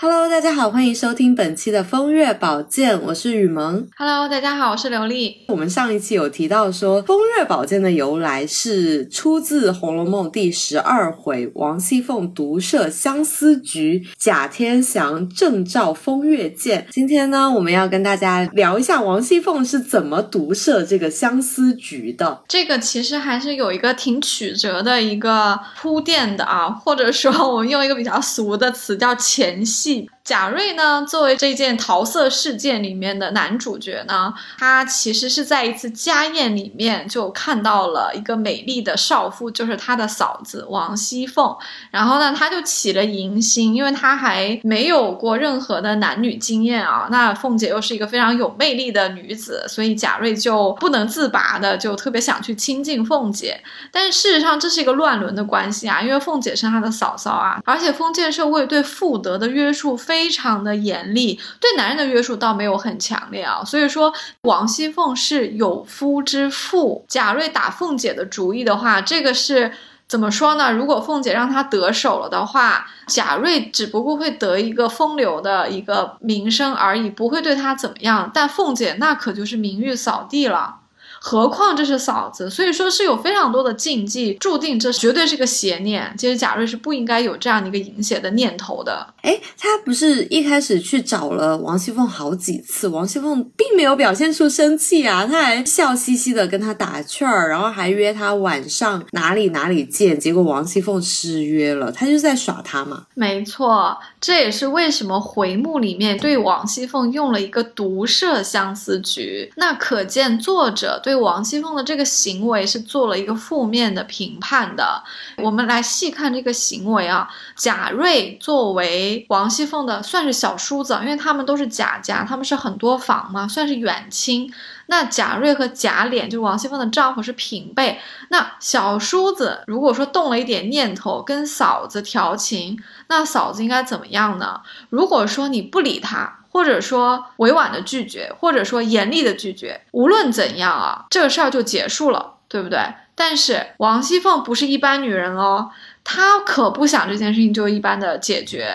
Hello，大家好，欢迎收听本期的风月宝鉴，我是雨萌。Hello，大家好，我是刘丽。我们上一期有提到说，风月宝鉴的由来是出自《红楼梦》第十二回，王熙凤独设相思局，贾天祥正照风月鉴。今天呢，我们要跟大家聊一下王熙凤是怎么独设这个相思局的。这个其实还是有一个挺曲折的一个铺垫的啊，或者说我们用一个比较俗的词叫前戏。贾瑞呢，作为这件桃色事件里面的男主角呢，他其实是在一次家宴里面就看到了一个美丽的少妇，就是他的嫂子王熙凤。然后呢，他就起了淫心，因为他还没有过任何的男女经验啊。那凤姐又是一个非常有魅力的女子，所以贾瑞就不能自拔的就特别想去亲近凤姐。但是事实上，这是一个乱伦的关系啊，因为凤姐是他的嫂嫂啊，而且封建社会对妇德的约束处非常的严厉，对男人的约束倒没有很强烈啊。所以说，王熙凤是有夫之妇，贾瑞打凤姐的主意的话，这个是。怎么说呢？如果凤姐让他得手了的话，贾瑞只不过会得一个风流的一个名声而已，不会对他怎么样。但凤姐那可就是名誉扫地了。何况这是嫂子，所以说是有非常多的禁忌，注定这绝对是个邪念。其实贾瑞是不应该有这样的一个淫邪的念头的。哎，他不是一开始去找了王熙凤好几次，王熙凤并没有表现出生气啊，他还笑嘻嘻的跟他打趣儿，然后还约他晚上哪里哪里见。结果王熙凤失约了，他就在耍他嘛。没错，这也是为什么回目里面对王熙凤用了一个毒设相思局，那可见作者对王熙凤的这个行为是做了一个负面的评判的。我们来细看这个行为啊，贾瑞作为王熙凤的算是小叔子，因为他们都是贾家，他们是很多房嘛，算是远亲。那贾瑞和贾琏就是王熙凤的丈夫是平辈，那小叔子如果说动了一点念头跟嫂子调情，那嫂子应该怎么样呢？如果说你不理他，或者说委婉的拒绝，或者说严厉的拒绝，无论怎样啊，这个事儿就结束了，对不对？但是王熙凤不是一般女人哦。她可不想这件事情就一般的解决，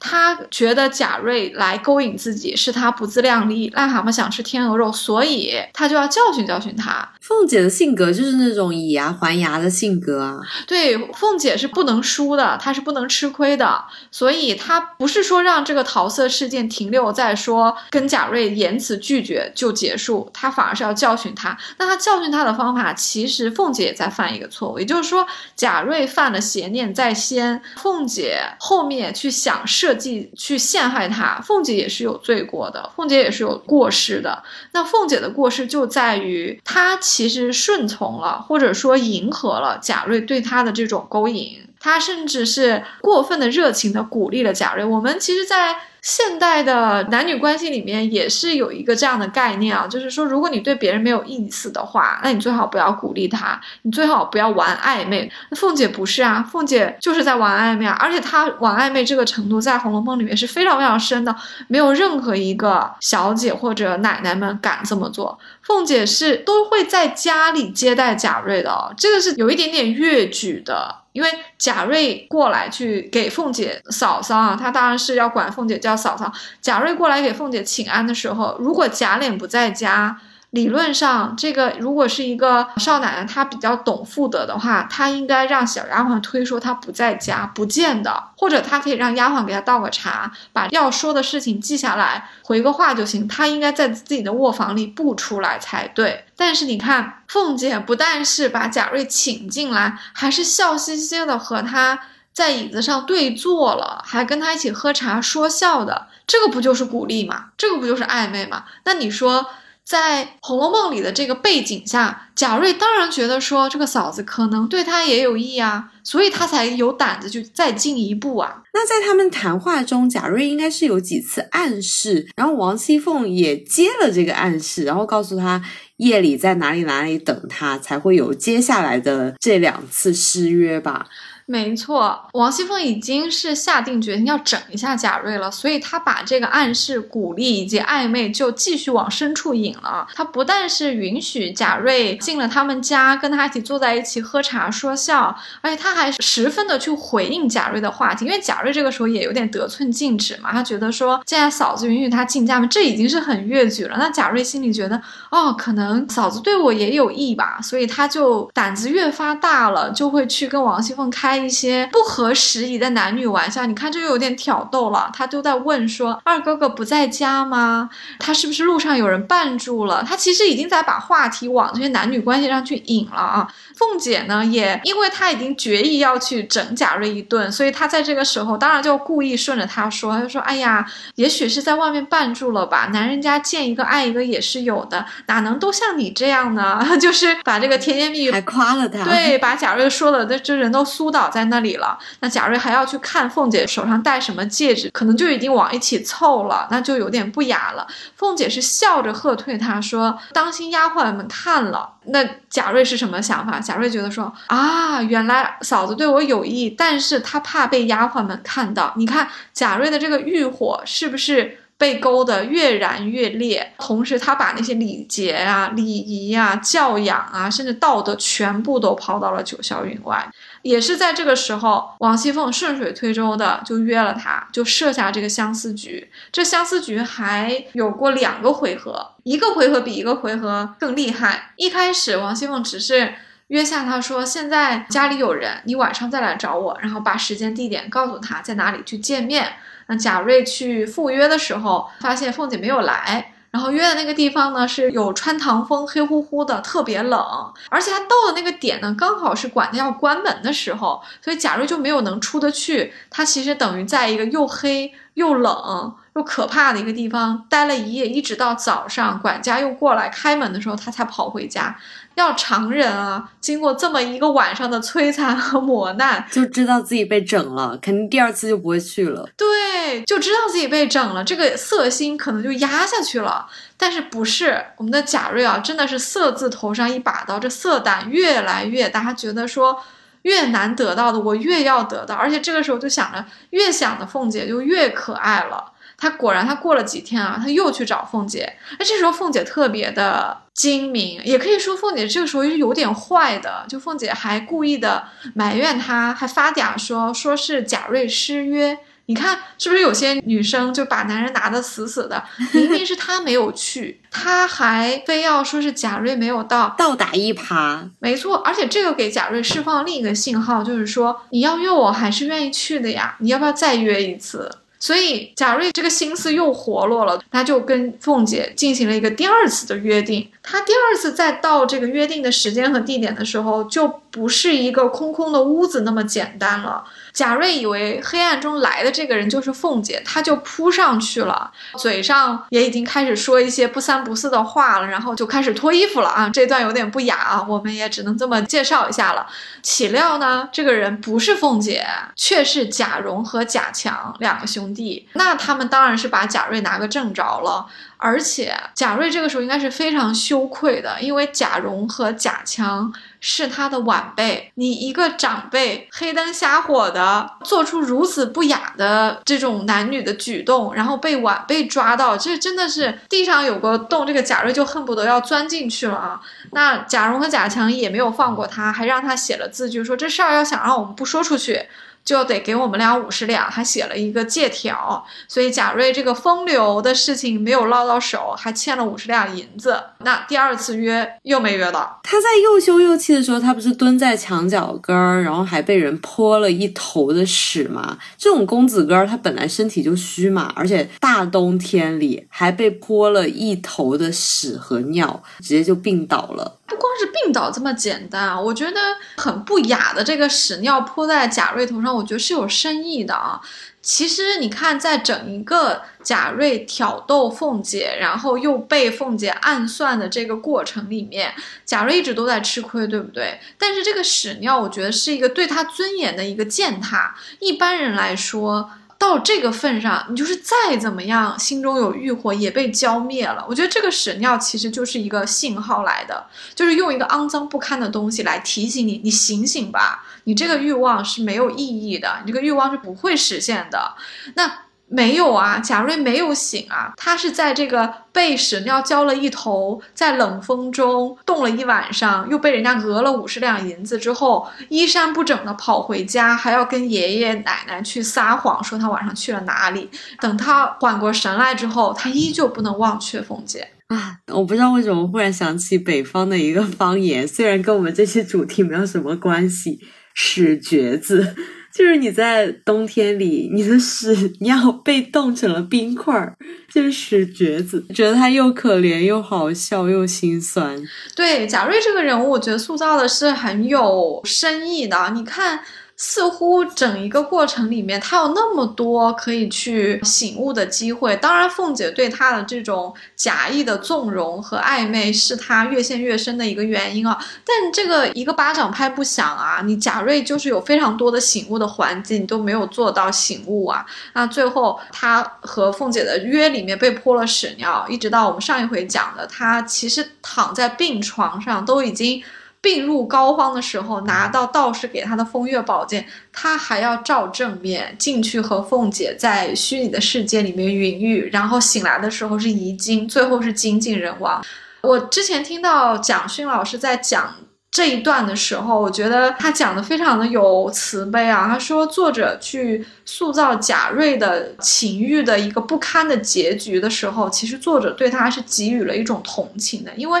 他觉得贾瑞来勾引自己是他不自量力，癞蛤蟆想吃天鹅肉，所以他就要教训教训他。凤姐的性格就是那种以牙还牙的性格啊。对，凤姐是不能输的，她是不能吃亏的，所以她不是说让这个桃色事件停留在说跟贾瑞言辞拒绝就结束，她反而是要教训他。那她教训他的方法，其实凤姐也在犯一个错误，也就是说贾瑞犯了邪念。在先，凤姐后面去想设计去陷害他，凤姐也是有罪过的，凤姐也是有过失的。那凤姐的过失就在于她其实顺从了，或者说迎合了贾瑞对她的这种勾引，她甚至是过分的热情的鼓励了贾瑞。我们其实，在现代的男女关系里面也是有一个这样的概念啊，就是说，如果你对别人没有意思的话，那你最好不要鼓励他，你最好不要玩暧昧。那凤姐不是啊，凤姐就是在玩暧昧啊，而且她玩暧昧这个程度，在《红楼梦》里面是非常非常深的，没有任何一个小姐或者奶奶们敢这么做。凤姐是都会在家里接待贾瑞的哦，这个是有一点点越矩的。因为贾瑞过来去给凤姐嫂嫂啊，他当然是要管凤姐叫嫂嫂。贾瑞过来给凤姐请安的时候，如果贾琏不在家，理论上这个如果是一个少奶奶，她比较懂妇德的话，她应该让小丫鬟推说她不在家，不见的，或者她可以让丫鬟给她倒个茶，把要说的事情记下来，回个话就行。她应该在自己的卧房里不出来才对。但是你看，凤姐不但是把贾瑞请进来，还是笑嘻嘻的和他在椅子上对坐了，还跟他一起喝茶说笑的，这个不就是鼓励吗？这个不就是暧昧吗？那你说？在《红楼梦》里的这个背景下，贾瑞当然觉得说这个嫂子可能对他也有意啊，所以他才有胆子去再进一步啊。那在他们谈话中，贾瑞应该是有几次暗示，然后王熙凤也接了这个暗示，然后告诉他夜里在哪里哪里等他，才会有接下来的这两次失约吧。没错，王熙凤已经是下定决心要整一下贾瑞了，所以她把这个暗示、鼓励以及暧昧就继续往深处引了。她不但是允许贾瑞进了他们家，跟他一起坐在一起喝茶说笑，而且她还十分的去回应贾瑞的话题，因为贾瑞这个时候也有点得寸进尺嘛，他觉得说，既然嫂子允许他进家门，这已经是很越矩了。那贾瑞心里觉得，哦，可能嫂子对我也有意吧，所以他就胆子越发大了，就会去跟王熙凤开一些不合时宜的男女玩笑。你看，这又有点挑逗了。他都在问说，二哥哥不在家吗？他是不是路上有人绊住了？他其实已经在把话题往这些男女关系上去引了啊。凤姐呢，也因为她已经决意要去整贾瑞一顿，所以她在这个时候当然就故意顺着他说，她就说：“哎呀，也许是在外面绊住了吧？男人家见一个爱一个也是有的，哪能都像你这样呢？” 就是把这个甜言蜜语还夸了他，对，把贾瑞说的，这这人都酥在那里了。那贾瑞还要去看凤姐手上戴什么戒指，可能就已经往一起凑了，那就有点不雅了。凤姐是笑着喝退他说：“当心丫鬟们看了。”那贾瑞是什么想法？贾瑞觉得说啊，原来嫂子对我有意，但是他怕被丫鬟们看到。你看贾瑞的这个欲火是不是被勾得越燃越烈？同时，他把那些礼节啊、礼仪啊、教养啊，甚至道德全部都抛到了九霄云外。也是在这个时候，王熙凤顺水推舟的就约了他，就设下这个相思局。这相思局还有过两个回合，一个回合比一个回合更厉害。一开始，王熙凤只是约下他说：“现在家里有人，你晚上再来找我。”然后把时间地点告诉他，在哪里去见面。那贾瑞去赴约的时候，发现凤姐没有来。然后约的那个地方呢，是有穿堂风，黑乎乎的，特别冷。而且他到的那个点呢，刚好是管家要关门的时候，所以贾瑞就没有能出得去。他其实等于在一个又黑又冷又可怕的一个地方待了一夜，一直到早上，管家又过来开门的时候，他才跑回家。要常人啊，经过这么一个晚上的摧残和磨难，就知道自己被整了，肯定第二次就不会去了。对，就知道自己被整了，这个色心可能就压下去了。但是不是我们的贾瑞啊，真的是色字头上一把刀，这色胆越来越大，他觉得说越难得到的，我越要得到。而且这个时候就想着，越想的凤姐就越可爱了。他果然，他过了几天啊，他又去找凤姐。那，这时候凤姐特别的精明，也可以说凤姐这个时候是有点坏的。就凤姐还故意的埋怨他，还发嗲说说是贾瑞失约。你看是不是有些女生就把男人拿得死死的？明明是他没有去，他还非要说是贾瑞没有到，倒打一耙。没错，而且这个给贾瑞释放另一个信号，就是说你要约我还是愿意去的呀？你要不要再约一次？所以贾瑞这个心思又活络了，他就跟凤姐进行了一个第二次的约定。他第二次再到这个约定的时间和地点的时候，就不是一个空空的屋子那么简单了。贾瑞以为黑暗中来的这个人就是凤姐，他就扑上去了，嘴上也已经开始说一些不三不四的话了，然后就开始脱衣服了啊！这段有点不雅啊，我们也只能这么介绍一下了。岂料呢，这个人不是凤姐，却是贾蓉和贾强两个兄弟。那他们当然是把贾瑞拿个正着了。而且贾瑞这个时候应该是非常羞愧的，因为贾蓉和贾强是他的晚辈，你一个长辈黑灯瞎火的做出如此不雅的这种男女的举动，然后被晚辈抓到，这真的是地上有个洞，这个贾瑞就恨不得要钻进去了啊！那贾蓉和贾强也没有放过他，还让他写了字据，说这事儿要想让我们不说出去。就得给我们俩五十两，还写了一个借条，所以贾瑞这个风流的事情没有捞到手，还欠了五十两银子。那第二次约又没约到。他在又羞又气的时候，他不是蹲在墙角根儿，然后还被人泼了一头的屎吗？这种公子哥儿他本来身体就虚嘛，而且大冬天里还被泼了一头的屎和尿，直接就病倒了。不光是病倒这么简单啊，我觉得很不雅的这个屎尿泼在贾瑞头上，我觉得是有深意的啊。其实你看，在整一个贾瑞挑逗凤姐，然后又被凤姐暗算的这个过程里面，贾瑞一直都在吃亏，对不对？但是这个屎尿，我觉得是一个对他尊严的一个践踏。一般人来说。到这个份上，你就是再怎么样，心中有欲火也被浇灭了。我觉得这个屎尿其实就是一个信号来的，就是用一个肮脏不堪的东西来提醒你，你醒醒吧，你这个欲望是没有意义的，你这个欲望是不会实现的。那。没有啊，贾瑞没有醒啊，他是在这个被屎尿浇了一头，在冷风中冻了一晚上，又被人家讹了五十两银子之后，衣衫不整的跑回家，还要跟爷爷奶奶去撒谎，说他晚上去了哪里。等他缓过神来之后，他依旧不能忘却凤姐啊！我不知道为什么忽然想起北方的一个方言，虽然跟我们这些主题没有什么关系，屎橛子。就是你在冬天里，你的屎尿被冻成了冰块儿，就是屎橛子，觉得他又可怜又好笑又心酸。对贾瑞这个人物，我觉得塑造的是很有深意的。你看。似乎整一个过程里面，他有那么多可以去醒悟的机会。当然，凤姐对他的这种假意的纵容和暧昧，是他越陷越深的一个原因啊。但这个一个巴掌拍不响啊，你贾瑞就是有非常多的醒悟的环节，你都没有做到醒悟啊。那最后他和凤姐的约里面被泼了屎尿，一直到我们上一回讲的，他其实躺在病床上都已经。病入膏肓的时候，拿到道士给他的风月宝剑，他还要照正面进去和凤姐在虚拟的世界里面云雨，然后醒来的时候是遗精，最后是精尽人亡。我之前听到蒋勋老师在讲这一段的时候，我觉得他讲的非常的有慈悲啊。他说，作者去塑造贾瑞的情欲的一个不堪的结局的时候，其实作者对他是给予了一种同情的，因为。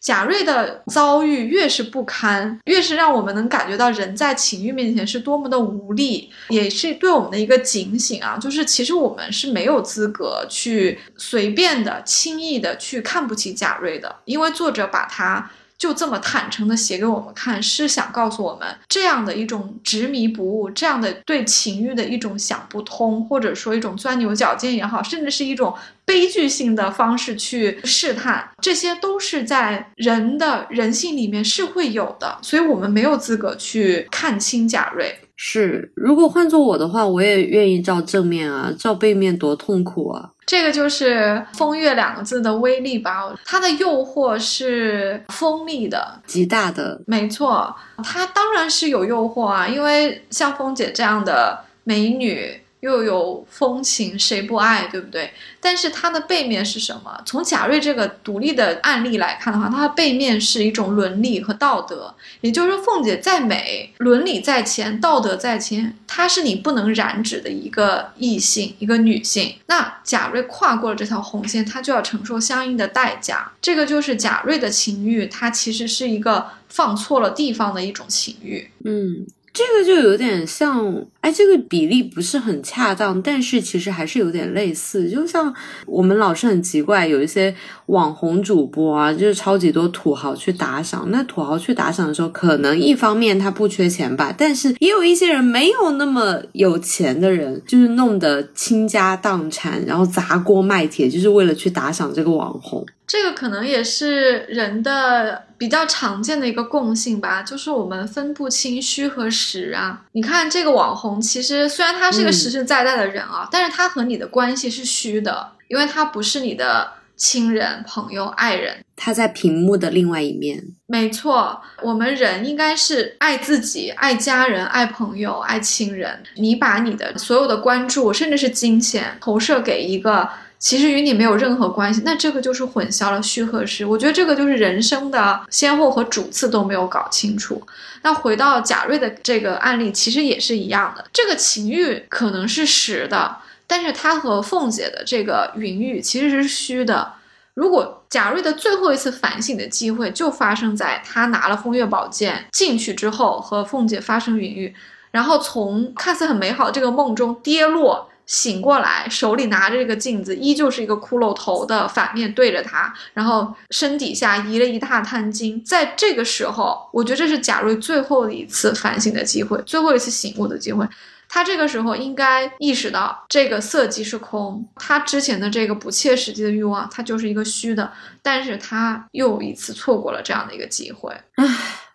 贾瑞的遭遇越是不堪，越是让我们能感觉到人在情欲面前是多么的无力，也是对我们的一个警醒啊！就是其实我们是没有资格去随便的、轻易的去看不起贾瑞的，因为作者把他。就这么坦诚的写给我们看，是想告诉我们这样的一种执迷不悟，这样的对情欲的一种想不通，或者说一种钻牛角尖也好，甚至是一种悲剧性的方式去试探，这些都是在人的人性里面是会有的，所以我们没有资格去看清贾瑞。是，如果换做我的话，我也愿意照正面啊，照背面多痛苦啊！这个就是“风月”两个字的威力吧，它的诱惑是锋利的，极大的。没错，它当然是有诱惑啊，因为像风姐这样的美女。又有风情，谁不爱，对不对？但是它的背面是什么？从贾瑞这个独立的案例来看的话，它的背面是一种伦理和道德。也就是说，凤姐再美，伦理在前，道德在前，她是你不能染指的一个异性，一个女性。那贾瑞跨过了这条红线，他就要承受相应的代价。这个就是贾瑞的情欲，它其实是一个放错了地方的一种情欲。嗯。这个就有点像，哎，这个比例不是很恰当，但是其实还是有点类似。就像我们老是很奇怪，有一些网红主播啊，就是超级多土豪去打赏。那土豪去打赏的时候，可能一方面他不缺钱吧，但是也有一些人没有那么有钱的人，就是弄得倾家荡产，然后砸锅卖铁，就是为了去打赏这个网红。这个可能也是人的比较常见的一个共性吧，就是我们分不清虚和实啊。你看这个网红，其实虽然他是个实实在在的人啊，但是他和你的关系是虚的，因为他不是你的亲人、朋友、爱人，他在屏幕的另外一面。没错，我们人应该是爱自己、爱家人、爱朋友、爱亲人。你把你的所有的关注，甚至是金钱，投射给一个。其实与你没有任何关系，那这个就是混淆了虚和实。我觉得这个就是人生的先后和主次都没有搞清楚。那回到贾瑞的这个案例，其实也是一样的。这个情欲可能是实的，但是他和凤姐的这个云雨其实是虚的。如果贾瑞的最后一次反省的机会就发生在他拿了风月宝剑进去之后，和凤姐发生云雨，然后从看似很美好的这个梦中跌落。醒过来，手里拿着这个镜子，依旧是一个骷髅头的反面对着他，然后身底下移了一大滩金。在这个时候，我觉得这是贾瑞最后的一次反省的机会，最后一次醒悟的机会。他这个时候应该意识到，这个色即是空，他之前的这个不切实际的欲望，他就是一个虚的。但是他又一次错过了这样的一个机会，唉，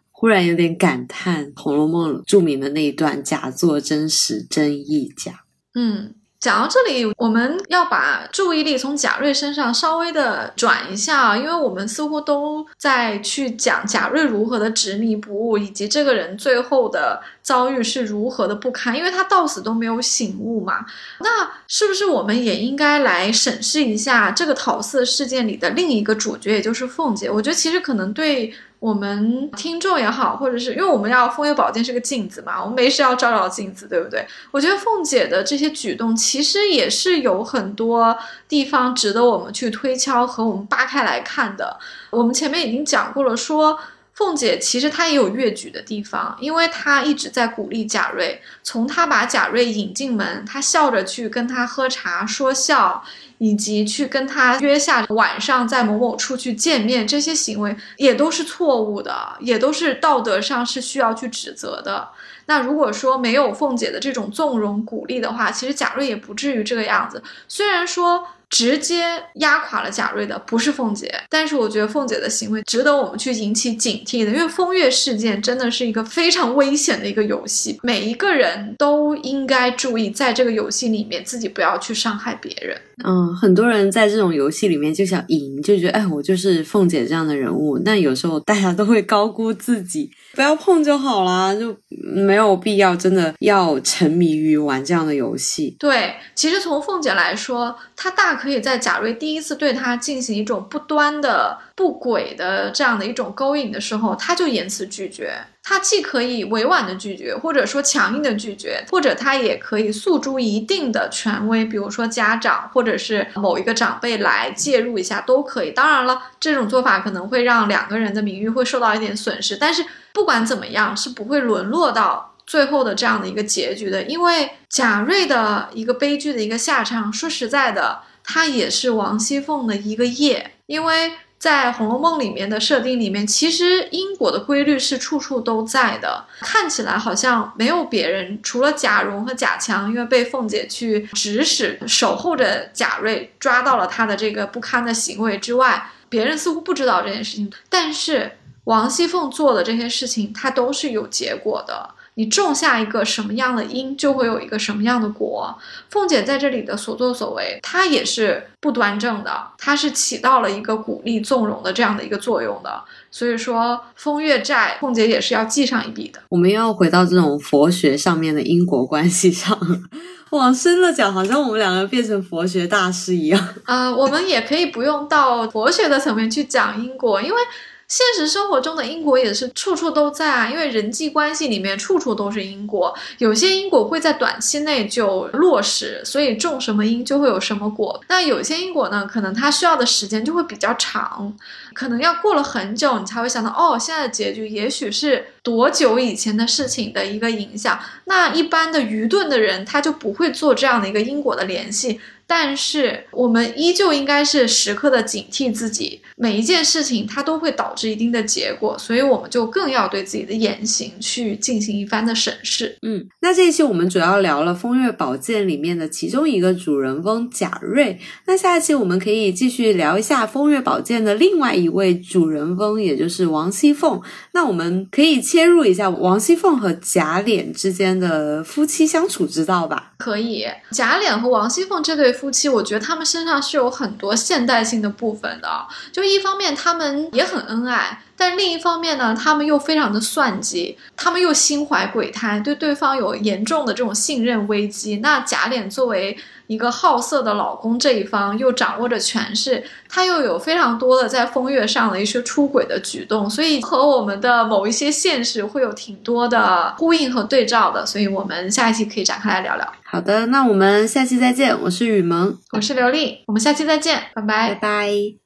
忽然有点感叹《红楼梦》著名的那一段“假作真实，真亦假”。嗯。讲到这里，我们要把注意力从贾瑞身上稍微的转一下啊，因为我们似乎都在去讲贾瑞如何的执迷不悟，以及这个人最后的遭遇是如何的不堪，因为他到死都没有醒悟嘛。那是不是我们也应该来审视一下这个桃色事件里的另一个主角，也就是凤姐？我觉得其实可能对。我们听众也好，或者是因为我们要风月宝鉴是个镜子嘛，我们没事要照照镜子，对不对？我觉得凤姐的这些举动其实也是有很多地方值得我们去推敲和我们扒开来看的。我们前面已经讲过了，说凤姐其实她也有越矩的地方，因为她一直在鼓励贾瑞，从她把贾瑞引进门，她笑着去跟他喝茶说笑。以及去跟他约下晚上在某某处去见面，这些行为也都是错误的，也都是道德上是需要去指责的。那如果说没有凤姐的这种纵容鼓励的话，其实贾瑞也不至于这个样子。虽然说。直接压垮了贾瑞的不是凤姐，但是我觉得凤姐的行为值得我们去引起警惕的，因为风月事件真的是一个非常危险的一个游戏，每一个人都应该注意，在这个游戏里面自己不要去伤害别人。嗯，很多人在这种游戏里面就想赢，就觉得哎，我就是凤姐这样的人物。但有时候大家都会高估自己，不要碰就好啦，就没有必要真的要沉迷于玩这样的游戏。对，其实从凤姐来说，她大。可以在贾瑞第一次对她进行一种不端的、不轨的这样的一种勾引的时候，她就言辞拒绝。他既可以委婉的拒绝，或者说强硬的拒绝，或者他也可以诉诸一定的权威，比如说家长或者是某一个长辈来介入一下都可以。当然了，这种做法可能会让两个人的名誉会受到一点损失，但是不管怎么样，是不会沦落到。最后的这样的一个结局的，因为贾瑞的一个悲剧的一个下场，说实在的，他也是王熙凤的一个业，因为在《红楼梦》里面的设定里面，其实因果的规律是处处都在的，看起来好像没有别人，除了贾蓉和贾强，因为被凤姐去指使守候着贾瑞，抓到了他的这个不堪的行为之外，别人似乎不知道这件事情，但是王熙凤做的这些事情，它都是有结果的。你种下一个什么样的因，就会有一个什么样的果。凤姐在这里的所作所为，她也是不端正的，她是起到了一个鼓励纵容的这样的一个作用的。所以说，风月债，凤姐也是要记上一笔的。我们要回到这种佛学上面的因果关系上，往深了讲，好像我们两个变成佛学大师一样。啊，我们也可以不用到佛学的层面去讲因果，因为。现实生活中的因果也是处处都在啊，因为人际关系里面处处都是因果，有些因果会在短期内就落实，所以种什么因就会有什么果。那有些因果呢，可能它需要的时间就会比较长，可能要过了很久，你才会想到哦，现在的结局也许是多久以前的事情的一个影响。那一般的愚钝的人，他就不会做这样的一个因果的联系。但是我们依旧应该是时刻的警惕自己，每一件事情它都会导致一定的结果，所以我们就更要对自己的言行去进行一番的审视。嗯，那这一期我们主要聊了《风月宝鉴》里面的其中一个主人翁贾瑞，那下一期我们可以继续聊一下《风月宝鉴》的另外一位主人翁，也就是王熙凤。那我们可以切入一下王熙凤和贾琏之间的夫妻相处之道吧？可以，贾琏和王熙凤这对。夫妻，我觉得他们身上是有很多现代性的部分的。就一方面，他们也很恩爱。但另一方面呢，他们又非常的算计，他们又心怀鬼胎，对对方有严重的这种信任危机。那贾琏作为一个好色的老公这一方，又掌握着权势，他又有非常多的在风月上的一些出轨的举动，所以和我们的某一些现实会有挺多的呼应和对照的。所以我们下一期可以展开来聊聊。好的，那我们下期再见。我是雨萌，我是刘丽，我们下期再见，拜拜，拜拜。